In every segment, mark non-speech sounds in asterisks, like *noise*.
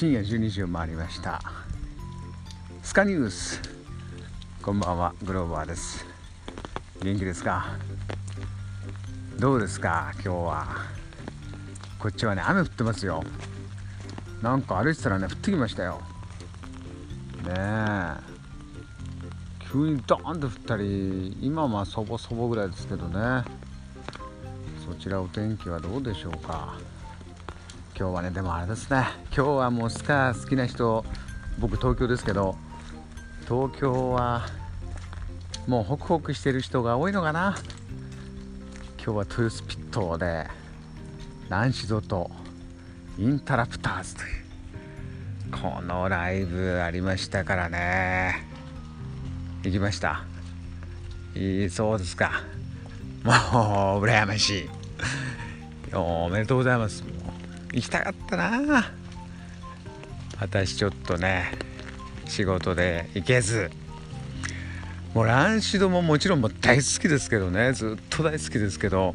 深夜12時を回りました。スカニュース。こんばんは。グローバーです。元気ですか？どうですか？今日は。こっちはね雨降ってますよ。なんか歩いてたらね降ってきましたよ。ねえ。急にドーンと降ったり今はまあそぼそぼぐらいですけどね。そちらお天気はどうでしょうか？今日はねでもあれですね。今日はもうスカー好きな人僕東京ですけど東京はもうホクホクしてる人が多いのかな。今日はトゥースピットでランシドとインタラプターズというこのライブありましたからね。行きました。いいそうですか。もう羨ましい。おめでとうございます。行きたかったな。私ちょっとね仕事で行けず。もうランシドももちろんも大好きですけどね。ずっと大好きですけど。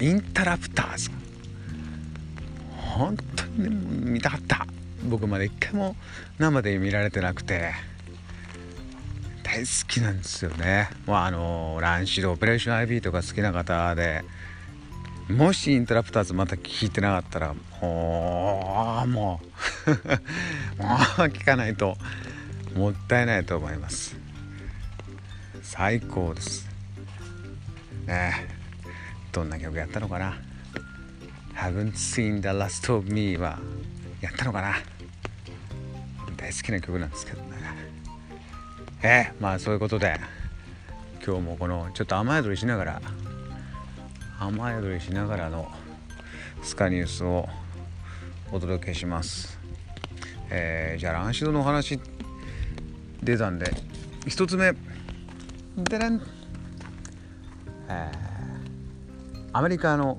インタラプターズ。本当にね見たかった。僕まで一回も生で見られてなくて。大好きなんですよね。もうあのランシドオペレーション IB とか好きな方で。もしインタラプターズまた聞いてなかったらもうもう。*laughs* もう聞かないともったいないと思います。最高です。ね。どんな曲やったのかな。Haven't seen the last of me はやったのかな。大好きな曲なんですけどね。えまあそういうことで今日もこのちょっと雨宿りしながら雨宿りしながらのスカニュースをお届けします、えー、じゃあランシドのお話出たんで1つ目。でねん、えー、アメリカの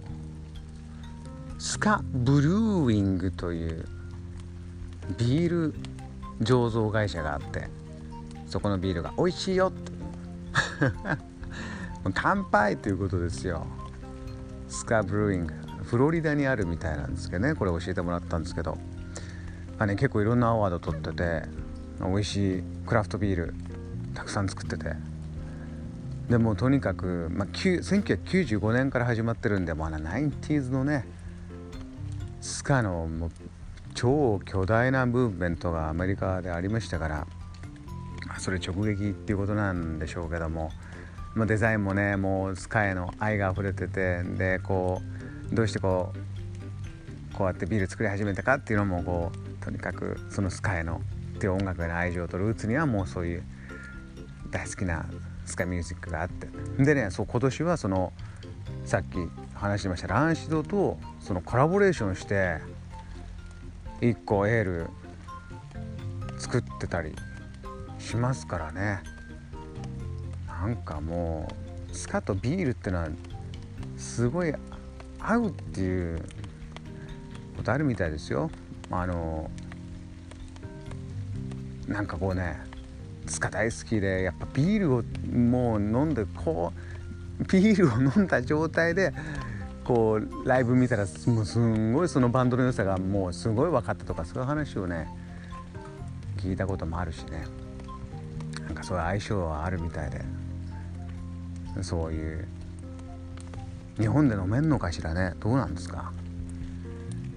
スカブルーウィングというビール醸造会社があってそこのビールが美味しいよって。*laughs* 乾杯ということですよ。スカブルーイングフロリダにあるみたいなんですけどねこれ教えてもらったんですけど、まあね、結構いろんなアワード取ってて美味しいクラフトビールたくさん作ってて。でもとにかく、まあ、1995年から始まってるんでもうあの 90s のねスカのもう超巨大なムーブメントがアメリカでありましたからそれ直撃っていうことなんでしょうけどもまあ、デザインもねもうスカイの愛が溢れててでこうどうしてこうこうやってビール作り始めたかっていうのもこうとにかくそのスカイのっていう音楽への愛情とルーツにはもうそういう大好きなスカイミュージックがあってでねそう今年はそのさっき話してましたランシドとそのコラボレーションして1個エール作ってたりしますからね。なんかもうスカとビールってのはすごい合うっていうことあるみたいですよ。あのなんかこうねスカ大好きでやっぱビールをもう飲んでこうビールを飲んだ状態でこうライブ見たらもうすんごいそのバンドの良さがもうすごい分かったとかそういう話をね聞いたこともあるしねなんかそういう相性はあるみたいでそういう。日本で飲めんのかしらね。どうなんですか。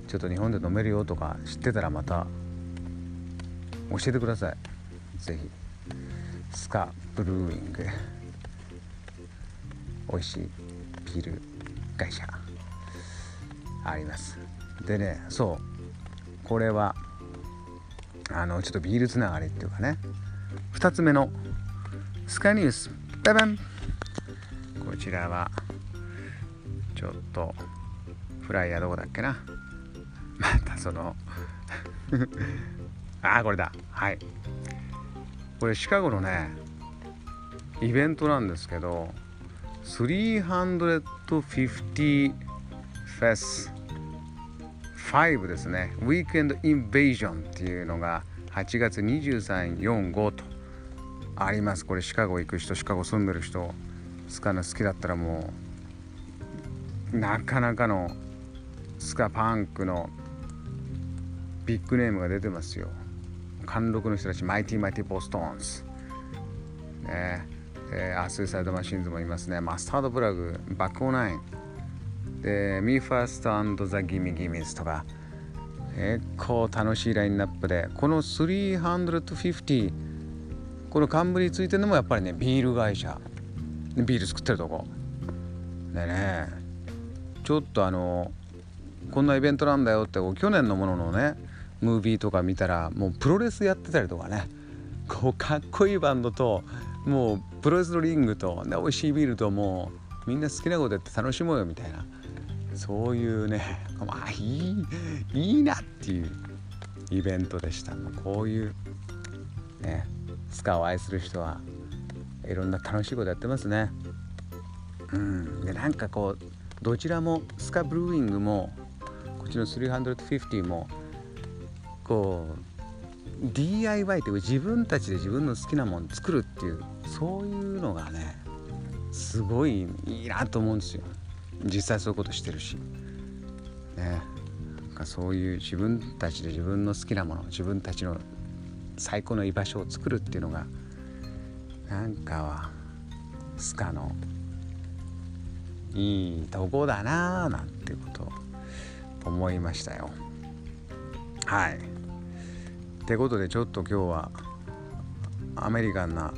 ちょっと日本で飲めるよとか知ってたらまた教えてください。是非スカブルーイング。美味しい。ビール会社。あります。でねそう。これはあのちょっとビールつながりっていうかね。2つ目のスカニュース。ババン。こちらはちょっとフライヤーどこだっけな？*laughs* またその *laughs* ああこれだ。はい。これシカゴのねイベントなんですけど350フェス5ですねウィークエンドインベージョンっていうのが8月2345とあります。これシカゴ行く人シカゴ住んでる人スカの好きだったらもうなかなかのスカパンクのビッグネームが出てますよ。貫禄の人たち Mighty Mighty Bosstones ね。えー、アスイサイドマシンズもいますね。 Mustard Plug Buck-O-Nine。で Me First the Gimme Gimmes とか。結構楽しいラインナップで。この350この冠ついてるのもやっぱりねビール会社。ビール作ってるとこ。でねちょっとあのこんなイベントなんだよって去年のもののねムービーとか見たらもうプロレスやってたりとかね。こうかっこいいバンドともうプロレスのリングと美味しいビールともうみんな好きなことやって楽しもうよみたいな。そういうね *laughs* まあいいいいなっていうイベントでした。こういうねスカを愛する人は。いろんな楽しいことやってますね。うん。でなんかこうどちらもスカブルーイングもこっちの350もこう DIY って自分たちで自分の好きなもの作るっていうそういうのがねすごいいいなと思うんですよ。実際そういうことしてるし。ね。なんかそういう自分たちで自分の好きなもの自分たちの最高の居場所を作るっていうのがなんかはスカのいいとこだなあなんてことを思いましたよ。はい。ってことでちょっと今日はアメリカンな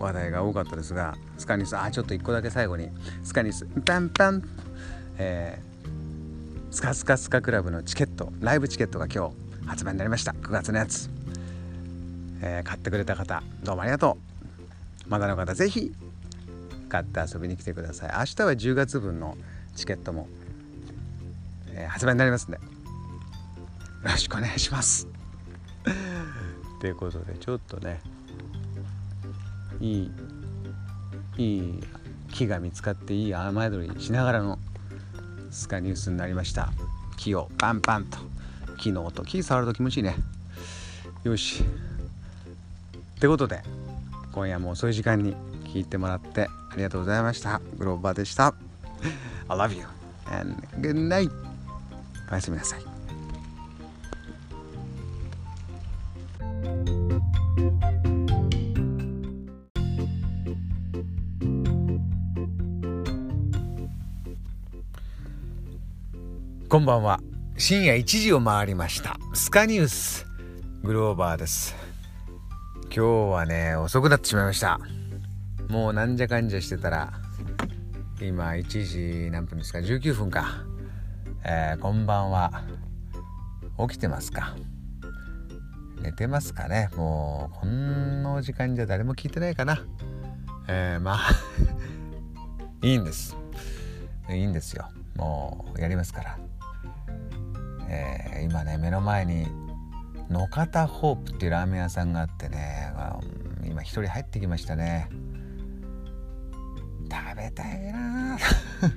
話題が多かったですがスカニスあちょっと1個だけ最後に。スカニスパンパン、えー、スカスカスカクラブのチケットライブチケットが今日発売になりました。9月のやつ、えー、買ってくれた方どうもありがとう。まだの方是非買って遊びに来てください。明日は10月分のチケットも、えー、発売になりますんで。よろしくお願いします。*laughs* ということでちょっとねいいいい木が見つかっていい雨宿りしながらのスカニュースになりました。木をパンパンと。木の音木触ると気持ちいいね。よし。ってことで今夜も遅い時間に聞いてもらってありがとうございました。グローバーでした。I love you. And good night. おやすみなさい。こんばんは。深夜1時を回りました。スカニュース。グローバーです今日はね遅くなってしまいました。もうなんじゃかんじゃしてたら今1時何分ですか？19分か。えー、こんばんは起きてますか？寝てますかね？もうこんな時間じゃ誰も聞いてないかな。えー、まあ *laughs* いいんです。いいんですよ。もうやりますから。えー、今ね目の前に野方ホープっていうラーメン屋さんがあってね。今一人入ってきましたね。食べたいな。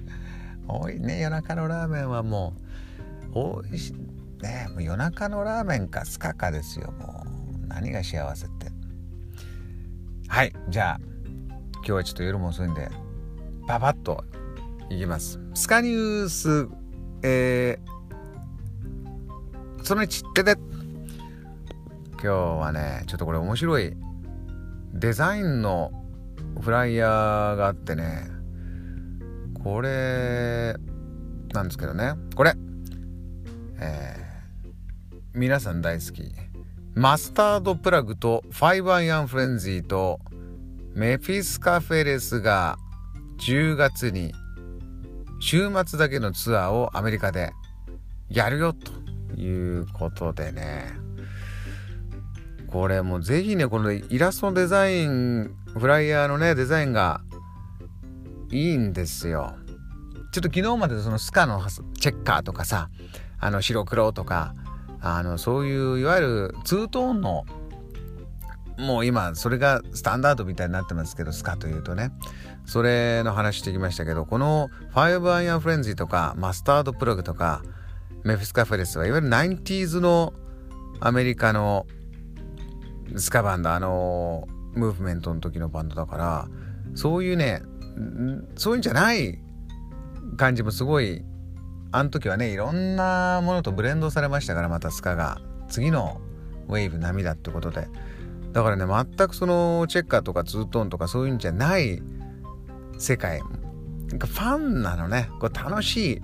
*laughs* おいね夜中のラーメンはもう。おいしねもう夜中のラーメンかスカかですよ。もう何が幸せって。はいじゃあ今日はちょっと夜も遅いんでパパッといきます。スカニュースえーその1ってで今日はねちょっとこれ面白い。デザインのフライヤーがあってねこれなんですけどね。これ。えー、皆さん大好き。マスタードプラグとファイブアイアンフレンズィとメフィスカフェレスが10月に週末だけのツアーをアメリカでやるよということでね。これもうぜひねこのイラストのデザインフライヤーのねデザインがいいんですよ。ちょっと昨日までそのスカのチェッカーとかさあの白黒とかあのそういういわゆるツートーンのもう今それがスタンダードみたいになってますけどスカというとね。それの話してきましたけどこの Five Iron Frenzy とか Mustard Plug とか Mephiskapheles はいわゆる 90s のアメリカのスカバンドあのムーブメントの時のバンドだからそういうねそういうんじゃない感じもすごいあの時はねいろんなものとブレンドされましたからまたスカが。次のウェーブ波だってことで。だからね全くそのチェッカーとかツートーンとかそういうんじゃない世界。なんかファンなのね。こう楽しい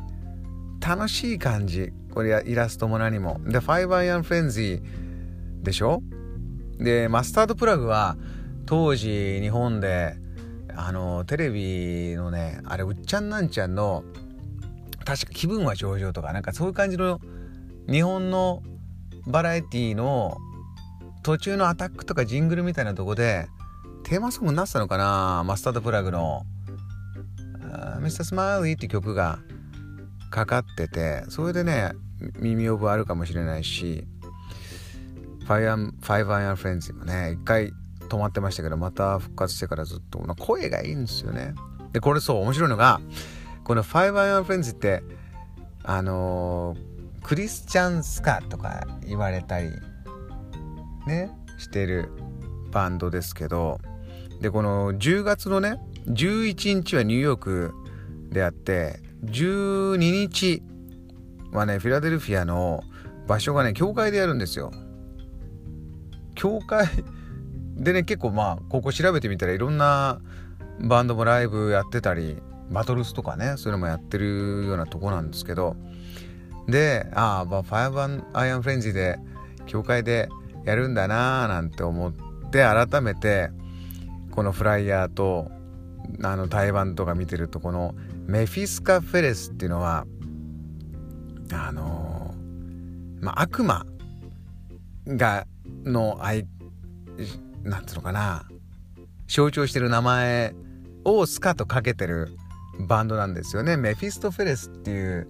楽しい感じ。これイラストも何も。で5アイアンフレンズでしょ？でマスタードプラグは当時日本であのテレビのねあれうっちゃんなんちゃんの確か気分は上々とかなんかそういう感じの日本のバラエティーの途中のアタックとかジングルみたいなとこでテーマソングになってたのかなマスタードプラグの「ミスタースマイリー」って曲がかかっててそれでね耳覚えあるかもしれないしファイアン Five Iron Frenzy もね一回止まってましたけどまた復活してからずっと。声がいいんですよね。でこれそう面白いのがこの Five Iron Frenzy ってあのー、クリスチャンスカとか言われたりねしてるバンドですけどでこの10月のね11日はニューヨークであって12日はねフィラデルフィアの場所がね教会でやるんですよ。教会でね結構まあここ調べてみたらいろんなバンドもライブやってたりバトルスとかねそういうのもやってるようなとこなんですけど。でああファイブアイアンフレンズで教会でやるんだなーなんて思って改めてこのフライヤーとあの台湾とか見てるとこのMephiskapheles っていうのはあのー、まあ悪魔がの愛なんつうのかな。象徴してる名前をスカとかけてるバンドなんですよね。メフィスト・フェレスっていう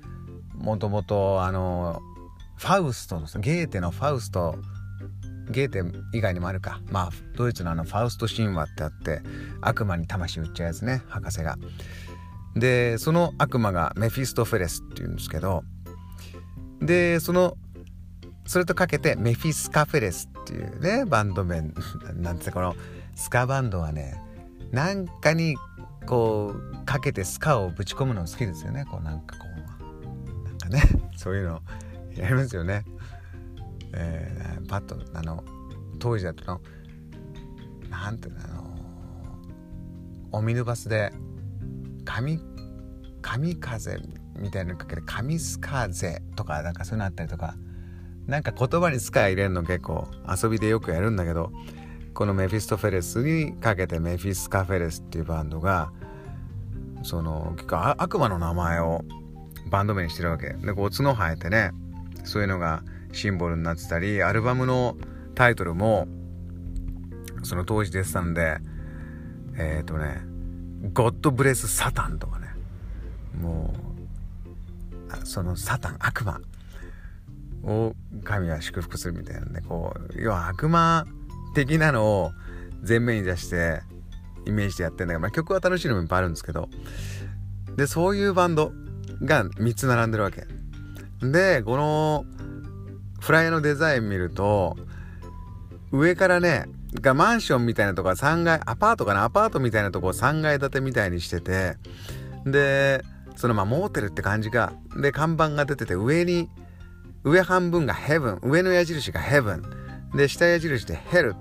もともとあのファウストのゲーテのファウスト。ゲーテ以外にもあるか。まあドイツのあのファウスト神話ってあって悪魔に魂売っちゃうやつね。博士が。でその悪魔がメフィストフェレスっていうんですけど。でそのそれとかけてメフィスカフェレスっていうねバンド名 *laughs* なんてこのスカバンドはねなんかにこうかけてスカをぶち込むの好きですよねこうなんかこうなんかね *laughs* そういうのやりますよね。えー、パッとあの当時だとのなんていうのあのオミヌバスで神神風みたいなのかけて神スカゼとかなんかそういうのあったりとかなんか言葉にスカ入れるの結構遊びでよくやるんだけどこのメフィストフェレスにかけてメフィスカフェレスっていうバンドがその結構悪魔の名前をバンド名にしてるわけ。でこう角生えてねそういうのがシンボルになってたりアルバムのタイトルもその当時出てたんでえっ、ー、とね「ゴッドブレス・サタン」とかね。もうそのサタン悪魔。を神は祝福するみたいなんでこう要は悪魔的なのを前面に出してイメージでやってんだけど、まあ、曲は楽しいのもいっぱいあるんですけどでそういうバンドが3つ並んでるわけ。でこのフライヤーのデザイン見ると上からねがマンションみたいなとこは3階アパートかなアパートみたいなとこを3階建てみたいにしててでそのまあモーテルって感じがで看板が出てて上に上半分がヘブン上の矢印がヘブンで下矢印でヘル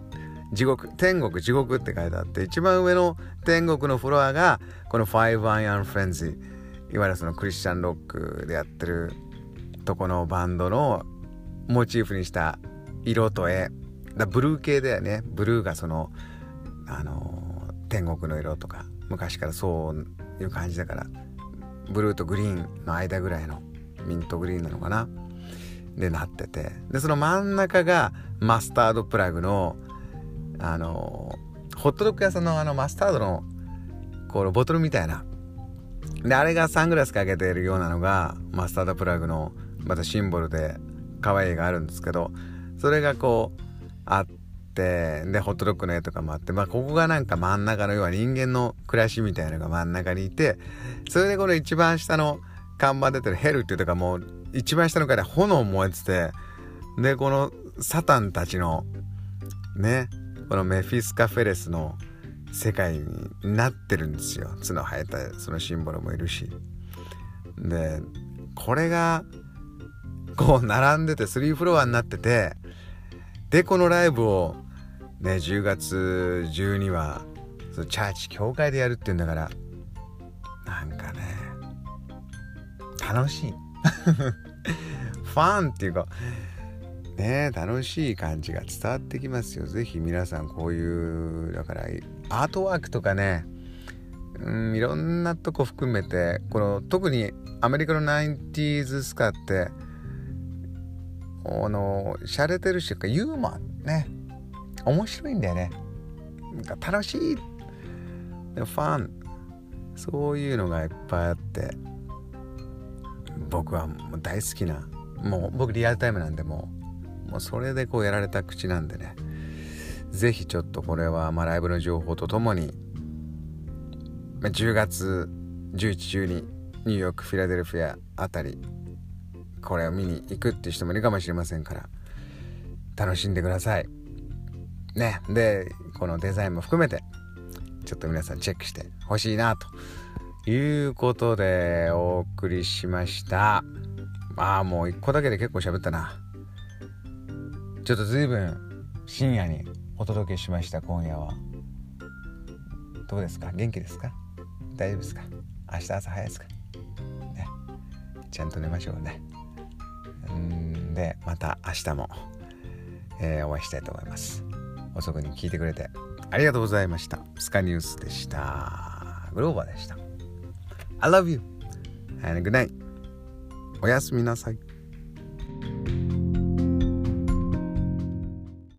地獄天国地獄って書いてあって一番上の天国のフロアがこの5アイアンフレンズいわゆるそのクリスチャンロックでやってるとこのバンドのモチーフにした色と絵。だブルー系だよね。ブルーがそのあの天国の色とか。昔からそういう感じだから。ブルーとグリーンの間ぐらいのミントグリーンなのかな。でなってて。でその真ん中がマスタードプラグのあのホットドッグ屋さんのあのマスタードのこのボトルみたいな。であれがサングラスかけているようなのがマスタードプラグのまたシンボルで可愛い絵があるんですけどそれがこうあってでホットドッグの絵とかもあってまあここがなんか真ん中の要は人間の暮らしみたいなのが真ん中にいてそれでこの一番下の看板出てるヘルっていうとかもう一番下の階で炎燃えててでこのサタンたちのねこのメフィスカ・フェレスの世界になってるんですよ。角生えたそのシンボルもいるし。でこれがこう並んでて3フロアになっててでこのライブをね10月中にはそのチャーチ教会でやるっていうんだからなんかね楽しい。*laughs* ファンっていうかね楽しい感じが伝わってきますよ。是非皆さんこういうだからアートワークとかねうんいろんなとこ含めてこの特にアメリカの 90s スカってあの洒落てるしユーモアね面白いんだよね。なんか楽しい。ファン。そういうのがいっぱいあって。僕はもう大好きなもう僕リアルタイムなんでもうもうそれでこうやられた口なんでね。是非ちょっとこれはまあライブの情報とともに10月11、12ニューヨークフィラデルフィアあたりこれを見に行くっていう人もいるかもしれませんから楽しんでください。ね。でこのデザインも含めてちょっと皆さんチェックしてほしいなということでお送りしました。まあもう1個だけで結構喋ったな。ちょっと随分深夜にお届けしました今夜は。どうですか？元気ですか？大丈夫ですか？明日朝早いですか？ね。ちゃんと寝ましょうね。うんでまた明日も、えー、お会いしたいと思います。遅くに聞いてくれてありがとうございました。スカニュースでした。グローバーでした。I love you and good night おやすみなさい